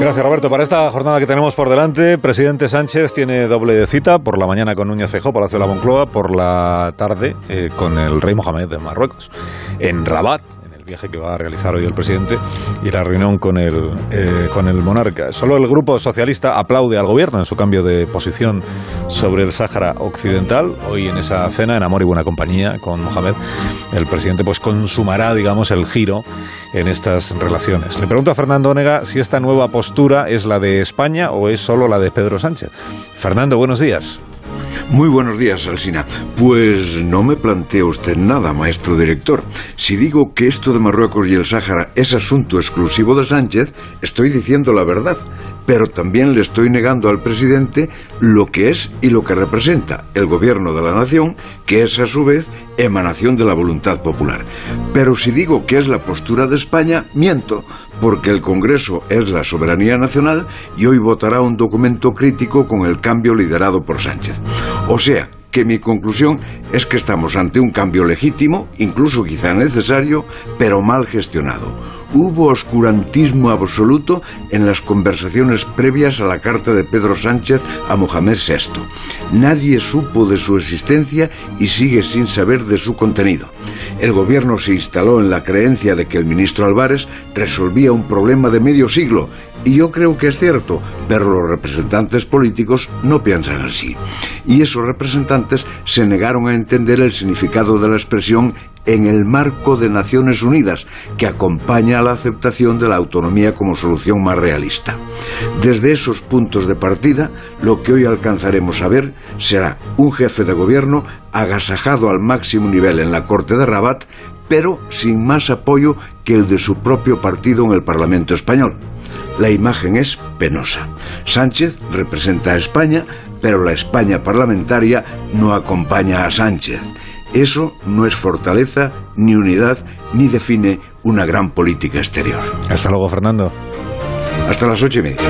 Gracias, Roberto. Para esta jornada que tenemos por delante, presidente Sánchez tiene doble cita, por la mañana con Núñez Feijóo, Palacio de la Moncloa, por la tarde eh, con el rey Mohamed de Marruecos, en Rabat, viaje que va a realizar hoy el presidente y la reunión con el, eh, con el monarca. Solo el grupo socialista aplaude al gobierno en su cambio de posición sobre el Sáhara Occidental. Hoy en esa cena, en amor y buena compañía con Mohamed, el presidente pues consumará, digamos, el giro en estas relaciones. Le pregunto a Fernando Onega si esta nueva postura es la de España o es solo la de Pedro Sánchez. Fernando, buenos días. Muy buenos días, Alsina. Pues no me plantea usted nada, maestro director. Si digo que esto de Marruecos y el Sáhara es asunto exclusivo de Sánchez, estoy diciendo la verdad. Pero también le estoy negando al presidente lo que es y lo que representa el gobierno de la nación, que es a su vez emanación de la voluntad popular. Pero si digo que es la postura de España, miento, porque el Congreso es la soberanía nacional y hoy votará un documento crítico con el cambio liderado por Sánchez. O sea, que mi conclusión es que estamos ante un cambio legítimo, incluso quizá necesario, pero mal gestionado. Hubo oscurantismo absoluto en las conversaciones previas a la carta de Pedro Sánchez a Mohamed VI. Nadie supo de su existencia y sigue sin saber de su contenido. El gobierno se instaló en la creencia de que el ministro Álvarez resolvía un problema de medio siglo y yo creo que es cierto, pero los representantes políticos no piensan así. Y esos representantes se negaron a entender el significado de la expresión en el marco de Naciones Unidas, que acompaña a la aceptación de la autonomía como solución más realista. Desde esos puntos de partida, lo que hoy alcanzaremos a ver será un jefe de gobierno agasajado al máximo nivel en la Corte de Rabat, pero sin más apoyo que el de su propio partido en el Parlamento español. La imagen es penosa. Sánchez representa a España, pero la España parlamentaria no acompaña a Sánchez. Eso no es fortaleza, ni unidad, ni define una gran política exterior. Hasta luego, Fernando. Hasta las ocho y media.